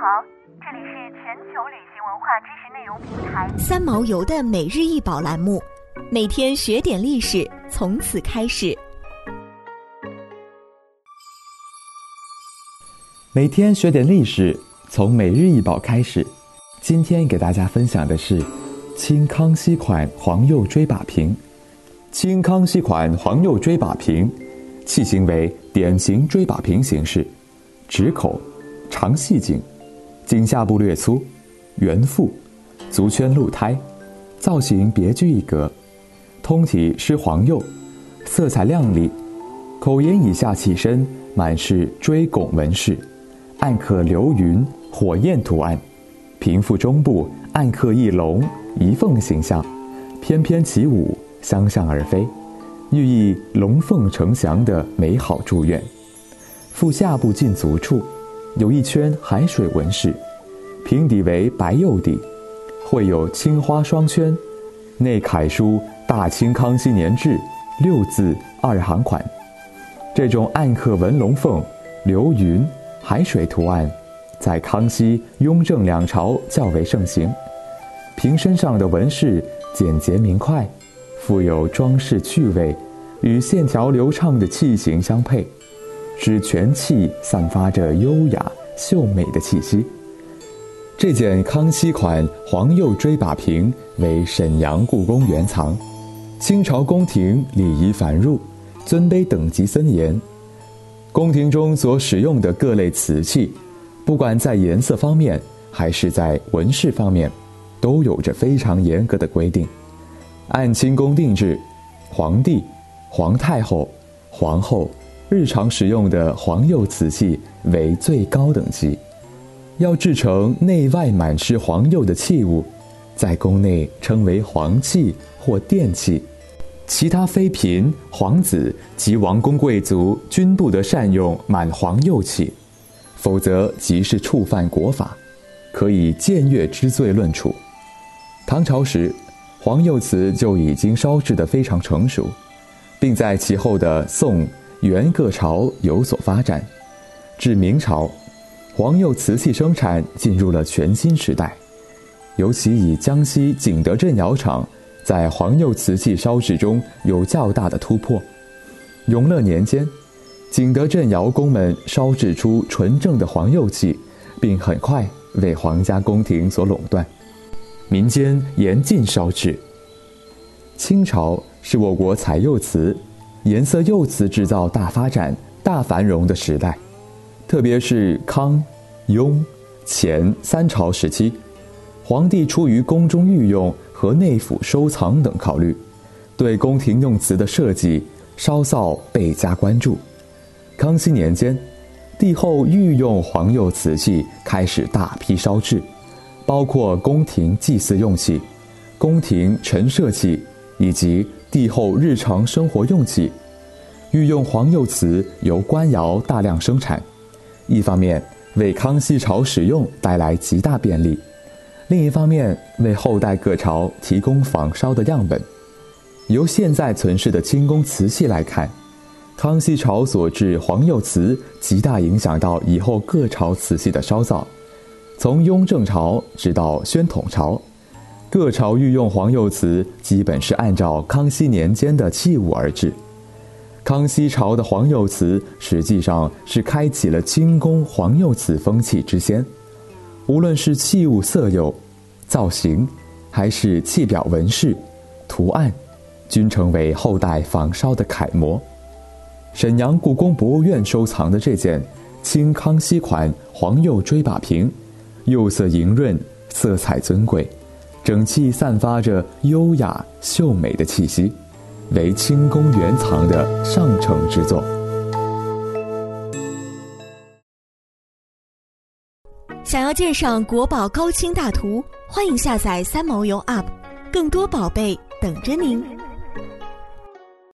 好，这里是全球旅行文化知识内容平台三毛游的每日一宝栏目，每天学点历史，从此开始。每天学点历史，从每日一宝开始。今天给大家分享的是清康熙款黄釉锥把瓶。清康熙款黄釉锥把瓶，器型为典型锥把瓶形式，直口，长细颈，颈下部略粗，圆腹，足圈露胎，造型别具一格。通体施黄釉，色彩亮丽。口沿以下器身满是锥拱纹饰，暗刻流云、火焰图案。瓶腹中部暗刻一龙一凤形象，翩翩起舞。相向而飞，寓意龙凤呈祥的美好祝愿。腹下部近足处有一圈海水纹饰，瓶底为白釉底，绘有青花双圈，内楷书“大清康熙年制”六字二行款。这种暗刻文龙凤、流云、海水图案，在康熙、雍正两朝较为盛行。瓶身上的纹饰简洁明快。富有装饰趣味，与线条流畅的器型相配，使全器散发着优雅秀美的气息。这件康熙款黄釉锥把瓶为沈阳故宫原藏。清朝宫廷礼仪繁缛，尊卑等级森严，宫廷中所使用的各类瓷器，不管在颜色方面还是在纹饰方面，都有着非常严格的规定。按清宫定制，皇帝、皇太后、皇后日常使用的黄釉瓷器为最高等级。要制成内外满施黄釉的器物，在宫内称为黄器或殿器。其他妃嫔、皇子及王公贵族均不得善用满黄釉器，否则即是触犯国法，可以僭越之罪论处。唐朝时。黄釉瓷就已经烧制得非常成熟，并在其后的宋、元各朝有所发展。至明朝，黄釉瓷器生产进入了全新时代。尤其以江西景德镇窑厂在黄釉瓷器烧制中有较大的突破。永乐年间，景德镇窑工们烧制出纯正的黄釉器，并很快为皇家宫廷所垄断。民间严禁烧制。清朝是我国彩釉瓷、颜色釉瓷制造大发展、大繁荣的时代，特别是康、雍、乾三朝时期，皇帝出于宫中御用和内府收藏等考虑，对宫廷用瓷的设计、烧造倍加关注。康熙年间，帝后御用黄釉瓷器开始大批烧制。包括宫廷祭祀用器、宫廷陈设器以及帝后日常生活用器，御用黄釉瓷由官窑大量生产，一方面为康熙朝使用带来极大便利，另一方面为后代各朝提供仿烧的样本。由现在存世的清宫瓷器来看，康熙朝所制黄釉瓷极大影响到以后各朝瓷器的烧造。从雍正朝直到宣统朝，各朝御用黄釉瓷基本是按照康熙年间的器物而制。康熙朝的黄釉瓷实际上是开启了清宫黄釉瓷风气之先，无论是器物色釉、造型，还是器表纹饰、图案，均成为后代仿烧的楷模。沈阳故宫博物院收藏的这件清康熙款黄釉锥把瓶。釉色莹润，色彩尊贵，整器散发着优雅秀美的气息，为清宫原藏的上乘之作。想要鉴赏国宝高清大图，欢迎下载三毛游 App，更多宝贝等着您。